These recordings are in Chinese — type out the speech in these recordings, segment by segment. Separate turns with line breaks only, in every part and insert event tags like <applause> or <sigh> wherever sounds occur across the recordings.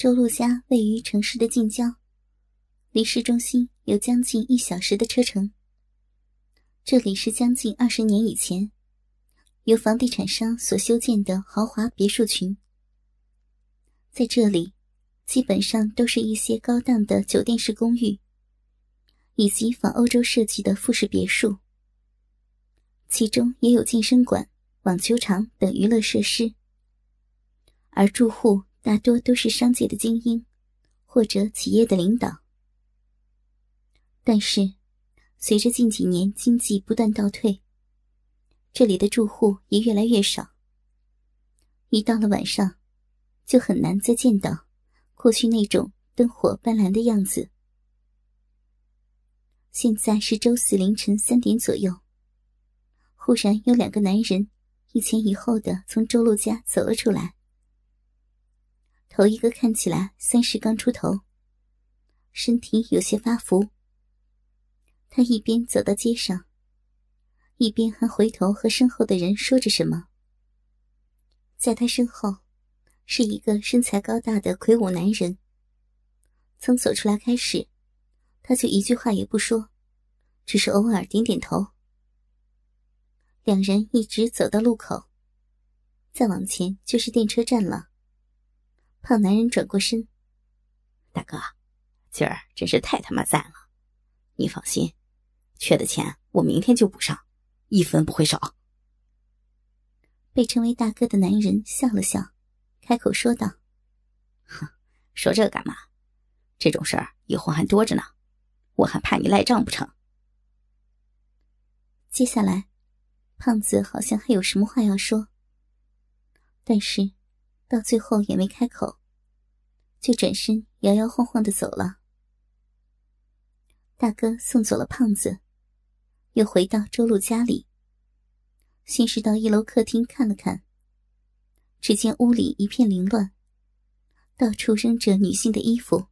周路家位于城市的近郊，离市中心有将近一小时的车程。这里是将近二十年以前由房地产商所修建的豪华别墅群。在这里，基本上都是一些高档的酒店式公寓，以及仿欧洲设计的复式别墅。其中也有健身馆、网球场等娱乐设施，而住户。大多都是商界的精英，或者企业的领导。但是，随着近几年经济不断倒退，这里的住户也越来越少。一到了晚上，就很难再见到过去那种灯火斑斓的样子。现在是周四凌晨三点左右，忽然有两个男人一前一后的从周路家走了出来。头一个看起来三十刚出头，身体有些发福。他一边走到街上，一边还回头和身后的人说着什么。在他身后，是一个身材高大的魁梧男人。从走出来开始，他就一句话也不说，只是偶尔点点头。两人一直走到路口，再往前就是电车站了。胖男人转过身：“
大哥，今儿真是太他妈赞了！你放心，缺的钱我明天就补上，一分不会少。”
被称为大哥的男人笑了笑，开口说道：“
哼，说这干嘛？这种事儿以后还多着呢，我还怕你赖账不成？”
接下来，胖子好像还有什么话要说，但是。到最后也没开口，就转身摇摇晃晃的走了。大哥送走了胖子，又回到周路家里。先是到一楼客厅看了看，只见屋里一片凌乱，到处扔着女性的衣服，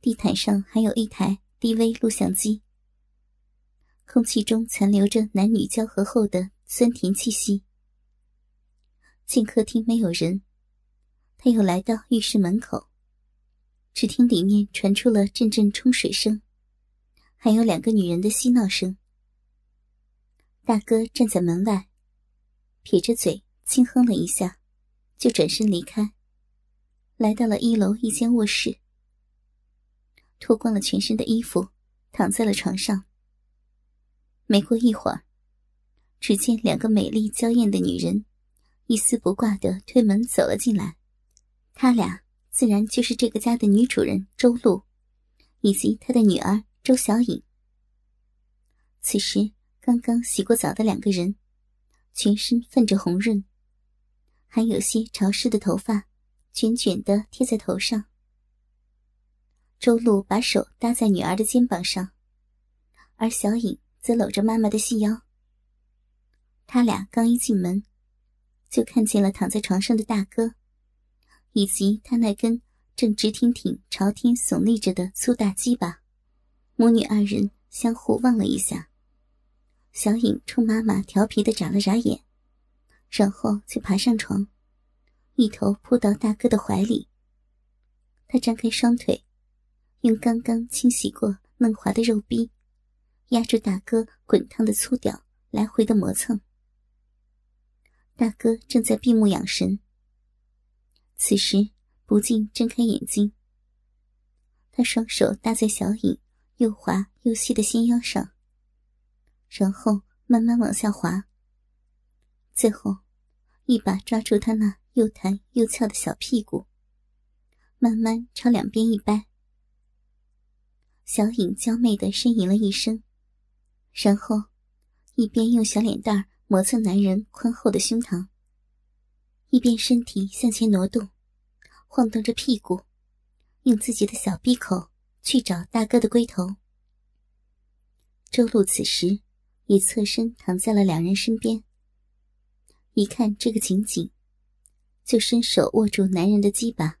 地毯上还有一台 DV 录像机，空气中残留着男女交合后的酸甜气息。见客厅没有人，他又来到浴室门口。只听里面传出了阵阵冲水声，还有两个女人的嬉闹声。大哥站在门外，撇着嘴轻哼了一下，就转身离开，来到了一楼一间卧室，脱光了全身的衣服，躺在了床上。没过一会儿，只见两个美丽娇艳的女人。一丝不挂的推门走了进来，他俩自然就是这个家的女主人周露，以及她的女儿周小颖。此时刚刚洗过澡的两个人，全身泛着红润，还有些潮湿的头发卷卷的贴在头上。周露把手搭在女儿的肩膀上，而小颖则搂着妈妈的细腰。他俩刚一进门。就看见了躺在床上的大哥，以及他那根正直挺挺朝天耸立着的粗大鸡巴。母女二人相互望了一下，小颖冲妈妈调皮的眨了眨眼，然后就爬上床，一头扑到大哥的怀里。她张开双腿，用刚刚清洗过嫩滑的肉臂，压住大哥滚烫的粗屌，来回的磨蹭。大哥正在闭目养神，此时不禁睁开眼睛。他双手搭在小颖又滑又细的纤腰上，然后慢慢往下滑，最后一把抓住他那又弹又翘的小屁股，慢慢朝两边一掰。小颖娇媚的呻吟了一声，然后一边用小脸蛋儿。磨蹭男人宽厚的胸膛，一边身体向前挪动，晃动着屁股，用自己的小闭口去找大哥的龟头。周露此时也侧身躺在了两人身边，一看这个情景，就伸手握住男人的鸡巴，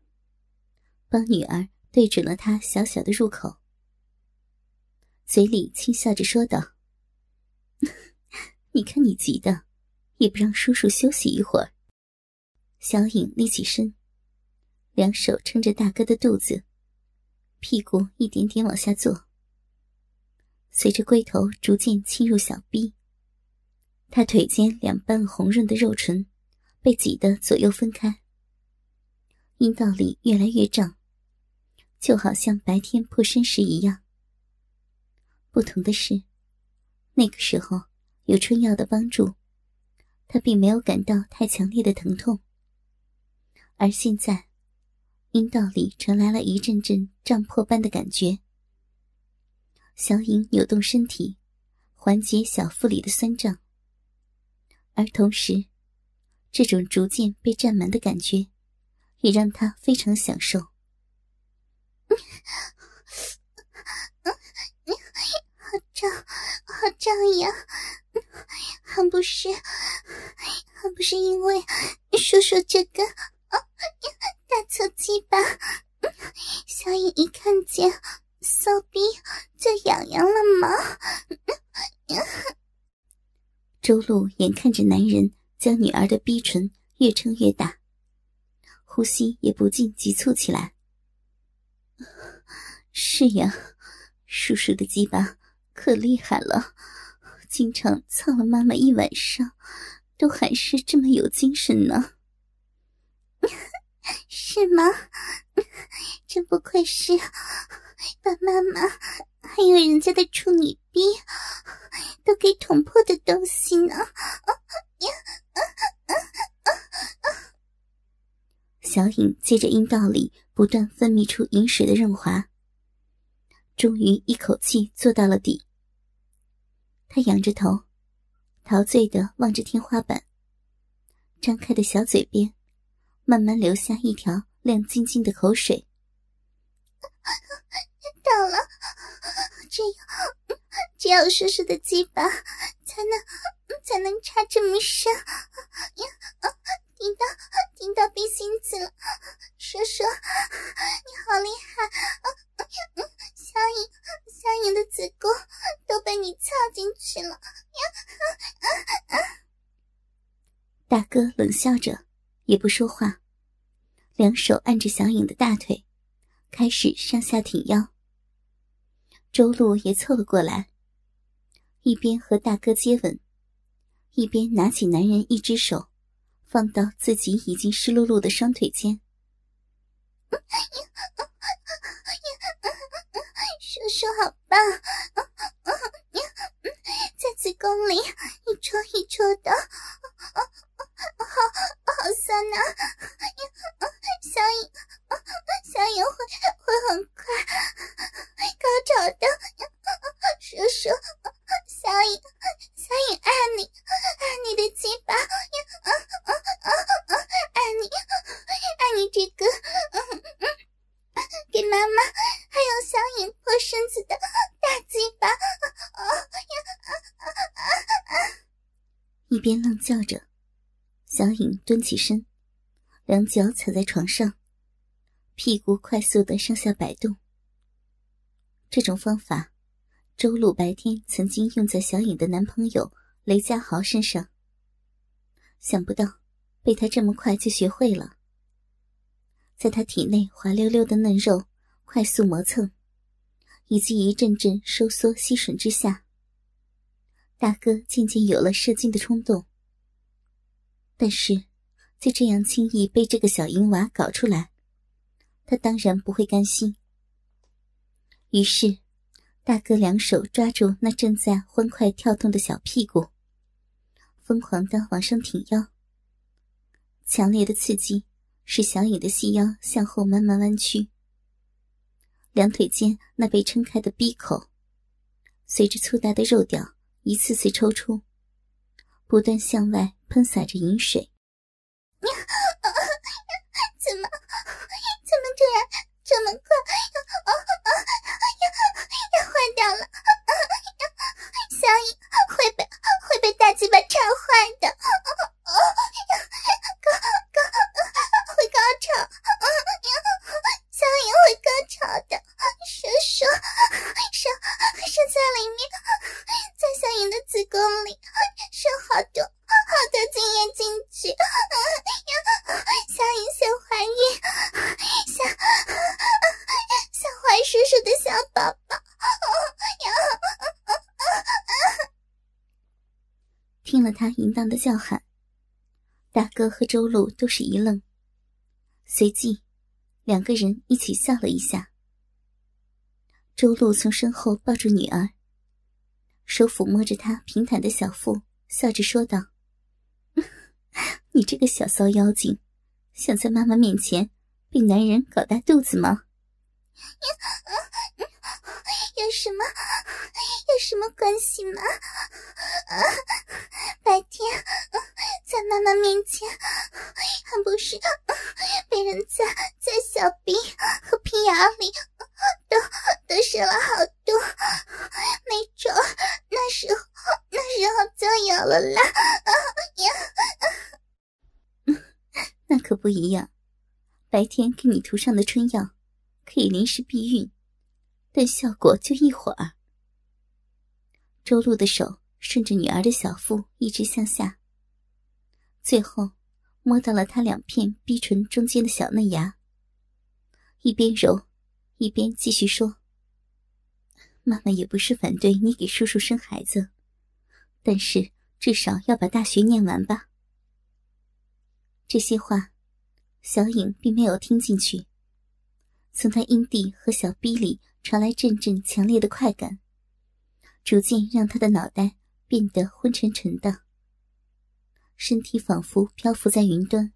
帮女儿对准了他小小的入口，嘴里轻笑着说道。你看你急的，也不让叔叔休息一会儿。小颖立起身，两手撑着大哥的肚子，屁股一点点往下坐。随着龟头逐渐侵入小臂，他腿间两瓣红润的肉唇被挤得左右分开，阴道里越来越胀，就好像白天破身时一样。不同的是，那个时候有春药的帮助，他并没有感到太强烈的疼痛，而现在，阴道里传来了一阵阵胀破般的感觉。小影扭动身体，缓解小腹里的酸胀，而同时，这种逐渐被占满的感觉，也让她非常享受。<laughs>
好胀，好胀呀！还不是，还不是因为叔叔这个大侧鸡巴，小影一看见。骚逼就痒痒了吗？<laughs>
周露眼看着男人将女儿的逼唇越撑越大，呼吸也不禁急促起来。是呀，叔叔的鸡巴可厉害了，经常操了妈妈一晚上，都还是这么有精神呢。<laughs>
是吗？<laughs> 真不愧是。把妈妈还有人家的处女逼都给捅破的东西呢！
小影借着阴道里不断分泌出饮水的润滑，终于一口气做到了底。他仰着头，陶醉的望着天花板，张开的小嘴边慢慢流下一条亮晶晶的口水。<laughs>
到了，只有，只有叔叔的鸡巴才能才能插这么深，顶到顶到鼻心子了。叔叔，你好厉害！小影小影的子宫都被你插进去了。
大哥冷笑着，也不说话，两手按着小影的大腿，开始上下挺腰。周璐也凑了过来，一边和大哥接吻，一边拿起男人一只手，放到自己已经湿漉漉的双腿间。<laughs>
叔叔好棒，在子宫里一戳一戳的，好好酸呐！小影，小影会会很快。高潮的，叔叔，小影，小影爱你，爱你的鸡巴，爱你，爱你这个，给妈妈还有小影破身子的大鸡巴。
一边浪叫着，小影蹲起身，两脚踩在床上，屁股快速的上下摆动。这种方法，周露白天曾经用在小影的男朋友雷家豪身上。想不到被他这么快就学会了。在他体内滑溜溜的嫩肉快速磨蹭，以及一阵阵收缩吸吮之下，大哥渐渐有了射精的冲动。但是，就这样轻易被这个小淫娃搞出来，他当然不会甘心。于是，大哥两手抓住那正在欢快跳动的小屁股，疯狂的往上挺腰。强烈的刺激使小影的细腰向后慢慢弯曲，两腿间那被撑开的逼口，随着粗大的肉屌一次次抽出，不断向外喷洒着饮水。<laughs>
怎么，怎么这样这么快？掉了，小雨会被会被大鸡巴拆坏的，
淫荡的叫喊，大哥和周路都是一愣，随即两个人一起笑了一下。周路从身后抱住女儿，手抚摸着她平坦的小腹，笑着说道：“ <laughs> 你这个小骚妖精，想在妈妈面前被男人搞大肚子吗？” <laughs>
有什么有什么关系吗？<laughs> 白天在妈妈面前，还不是被人在在小臂和屁眼里都都射了好多，没准那时候那时候就有了啦！
呀，那可不一样，白天给你涂上的春药可以临时避孕。但效果就一会儿。周露的手顺着女儿的小腹一直向下，最后摸到了她两片逼唇中间的小嫩芽。一边揉，一边继续说：“妈妈也不是反对你给叔叔生孩子，但是至少要把大学念完吧。”这些话，小影并没有听进去。从她阴蒂和小逼里。传来阵阵强烈的快感，逐渐让她的脑袋变得昏沉沉的，身体仿佛漂浮在云端。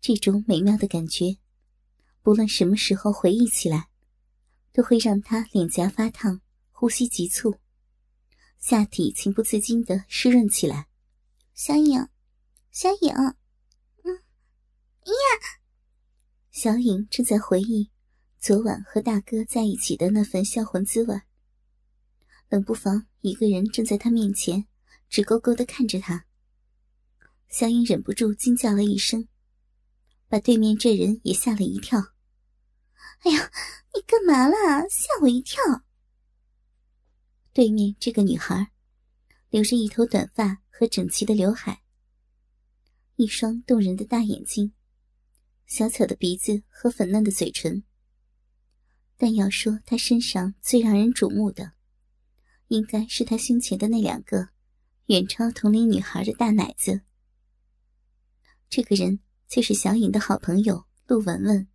这种美妙的感觉，不论什么时候回忆起来，都会让他脸颊发烫、呼吸急促，下体情不自禁的湿润起来。
小影，小影，嗯，呀，
小影正在回忆。昨晚和大哥在一起的那份销魂滋味，冷不防一个人正在他面前，直勾勾的看着他。小影忍不住惊叫了一声，把对面这人也吓了一跳。
“哎呀，你干嘛啦？吓我一跳！”
对面这个女孩，留着一头短发和整齐的刘海，一双动人的大眼睛，小巧的鼻子和粉嫩的嘴唇。但要说他身上最让人瞩目的，应该是他胸前的那两个远超同龄女孩的大奶子。这个人就是小影的好朋友陆文文，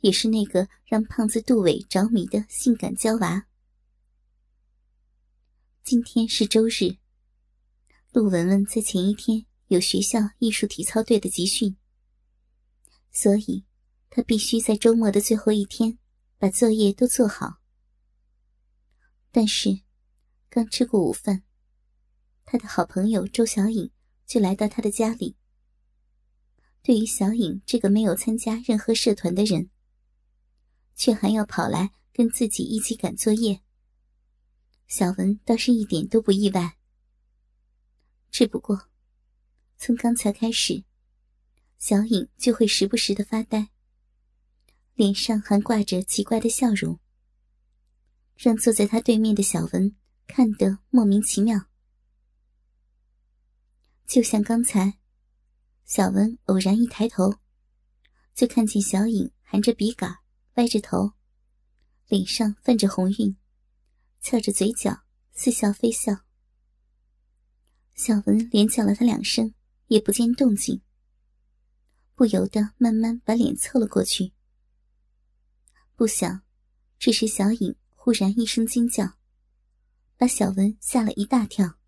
也是那个让胖子杜伟着迷的性感娇娃。今天是周日，陆文文在前一天有学校艺术体操队的集训，所以他必须在周末的最后一天。把作业都做好，但是刚吃过午饭，他的好朋友周小颖就来到他的家里。对于小颖这个没有参加任何社团的人，却还要跑来跟自己一起赶作业，小文倒是一点都不意外。只不过，从刚才开始，小颖就会时不时的发呆。脸上还挂着奇怪的笑容，让坐在他对面的小文看得莫名其妙。就像刚才，小文偶然一抬头，就看见小影含着笔杆，歪着头，脸上泛着红晕，翘着嘴角，似笑非笑。小文连叫了他两声，也不见动静，不由得慢慢把脸凑了过去。不想，这时小影忽然一声惊叫，把小文吓了一大跳。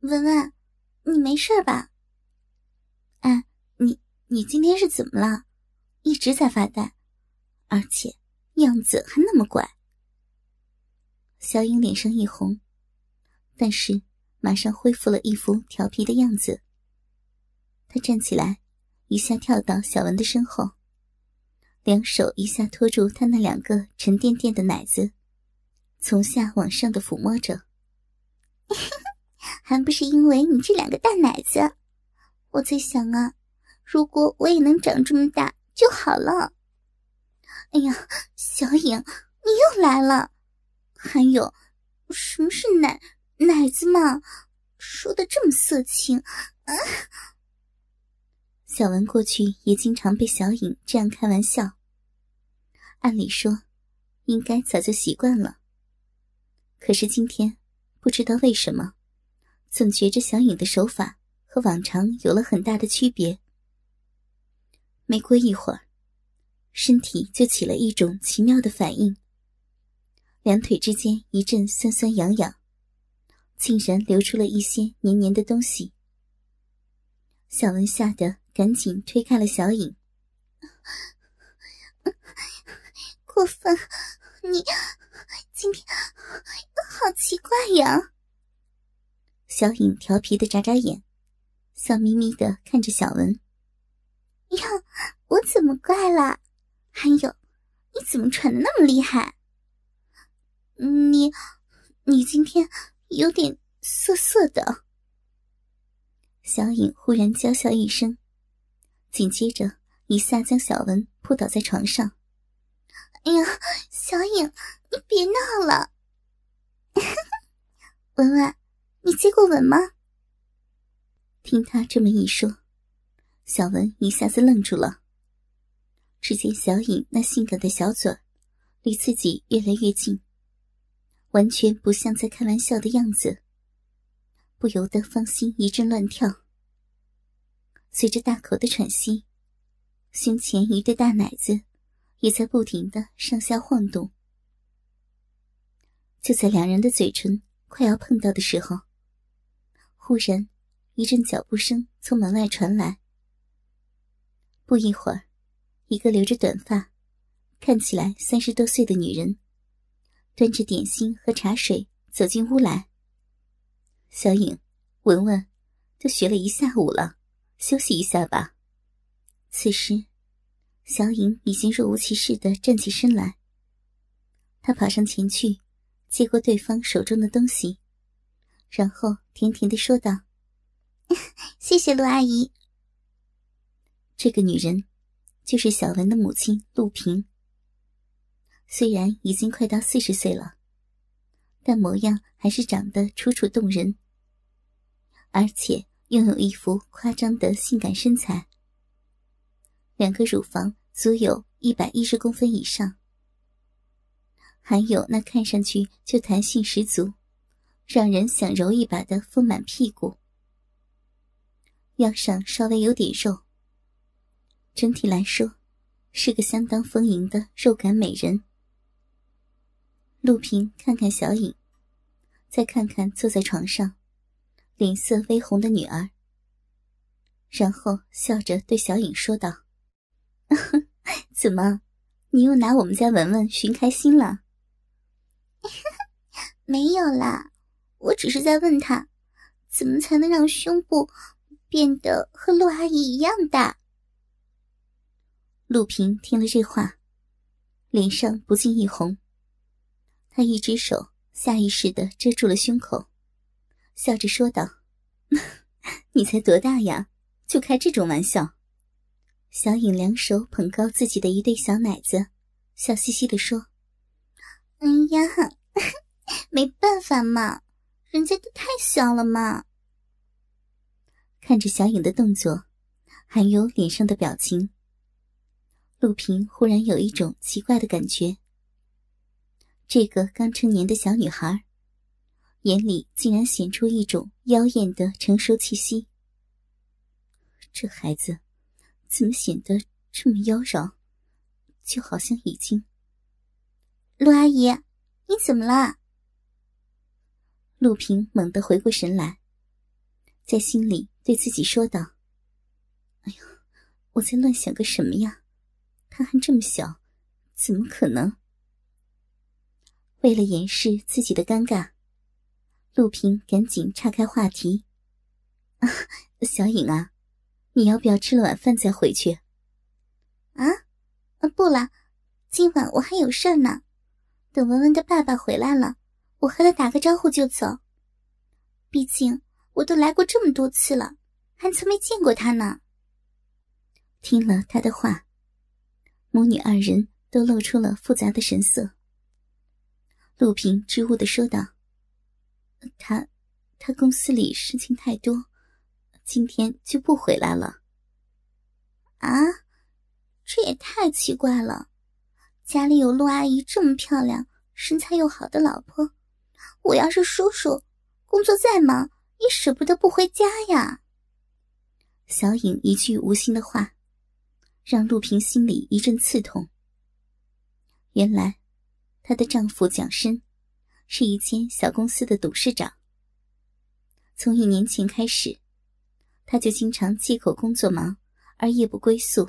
文文，你没事吧？
哎，你你今天是怎么了？一直在发呆，而且样子还那么怪。小影脸上一红，但是马上恢复了一副调皮的样子。她站起来，一下跳到小文的身后。两手一下托住他那两个沉甸甸的奶子，从下往上的抚摸着。<laughs>
还不是因为你这两个大奶子，我在想啊，如果我也能长这么大就好了。哎呀，小影，你又来了。还有，什么是奶奶子嘛？说的这么色情。
小文过去也经常被小影这样开玩笑。按理说，应该早就习惯了。可是今天，不知道为什么，总觉着小影的手法和往常有了很大的区别。没过一会儿，身体就起了一种奇妙的反应，两腿之间一阵酸酸痒痒，竟然流出了一些黏黏的东西。小文吓得赶紧推开了小影。<laughs>
过分！你今天奇怪呀！
小影调皮的眨眨眼，笑眯眯的看着小文。
哟，我怎么怪了？还有，你怎么喘的那么厉害？你，你今天有点涩涩的。
小影忽然娇笑一声，紧接着一下将小文扑倒在床上。
哎呀，小影，你别闹了。文文，你接过吻吗？
听他这么一说，小文一下子愣住了。只见小影那性感的小嘴离自己越来越近，完全不像在开玩笑的样子，不由得芳心一阵乱跳。随着大口的喘息，胸前一对大奶子。也在不停的上下晃动。就在两人的嘴唇快要碰到的时候，忽然一阵脚步声从门外传来。不一会儿，一个留着短发、看起来三十多岁的女人，端着点心和茶水走进屋来。小影、文文，都学了一下午了，休息一下吧。此时。小影已经若无其事的站起身来，她跑上前去，接过对方手中的东西，然后甜甜的说道：“ <laughs>
谢谢陆阿姨。”
这个女人，就是小文的母亲陆平。虽然已经快到四十岁了，但模样还是长得楚楚动人，而且拥有一副夸张的性感身材。两个乳房足有一百一十公分以上，还有那看上去就弹性十足、让人想揉一把的丰满屁股，腰上稍微有点肉。整体来说，是个相当丰盈的肉感美人。陆平看看小影，再看看坐在床上、脸色微红的女儿，然后笑着对小影说道。<laughs> 怎么，你又拿我们家文文寻开心了？<laughs>
没有啦，我只是在问他，怎么才能让胸部变得和陆阿姨一样大。
陆平听了这话，脸上不禁一红，他一只手下意识的遮住了胸口，笑着说道：“ <laughs> 你才多大呀，就开这种玩笑？”小影两手捧高自己的一对小奶子，笑嘻嘻的说：“
哎呀，<laughs> 没办法嘛，人家都太小了嘛。”
看着小影的动作，还有脸上的表情，陆平忽然有一种奇怪的感觉。这个刚成年的小女孩，眼里竟然显出一种妖艳的成熟气息。这孩子。怎么显得这么妖娆？就好像已经……
陆阿姨，你怎么了？
陆平猛地回过神来，在心里对自己说道：“哎呦，我在乱想个什么呀？他还这么小，怎么可能？”为了掩饰自己的尴尬，陆平赶紧岔开话题：“啊小影啊。”你要不要吃了晚饭再回去？
啊，不了，今晚我还有事儿呢。等文文的爸爸回来了，我和他打个招呼就走。毕竟我都来过这么多次了，还从没见过他呢。
听了他的话，母女二人都露出了复杂的神色。陆平支吾的说道：“他，他公司里事情太多。”今天就不回来了。啊，
这也太奇怪了！家里有陆阿姨这么漂亮、身材又好的老婆，我要是叔叔，工作再忙
也舍不得不回家呀。
小颖一句无心的话，让陆平心里一阵刺痛。原来，她的丈夫蒋申是一间小公司的董事长。从一年前开始，他就经常借口工作忙而夜不归宿。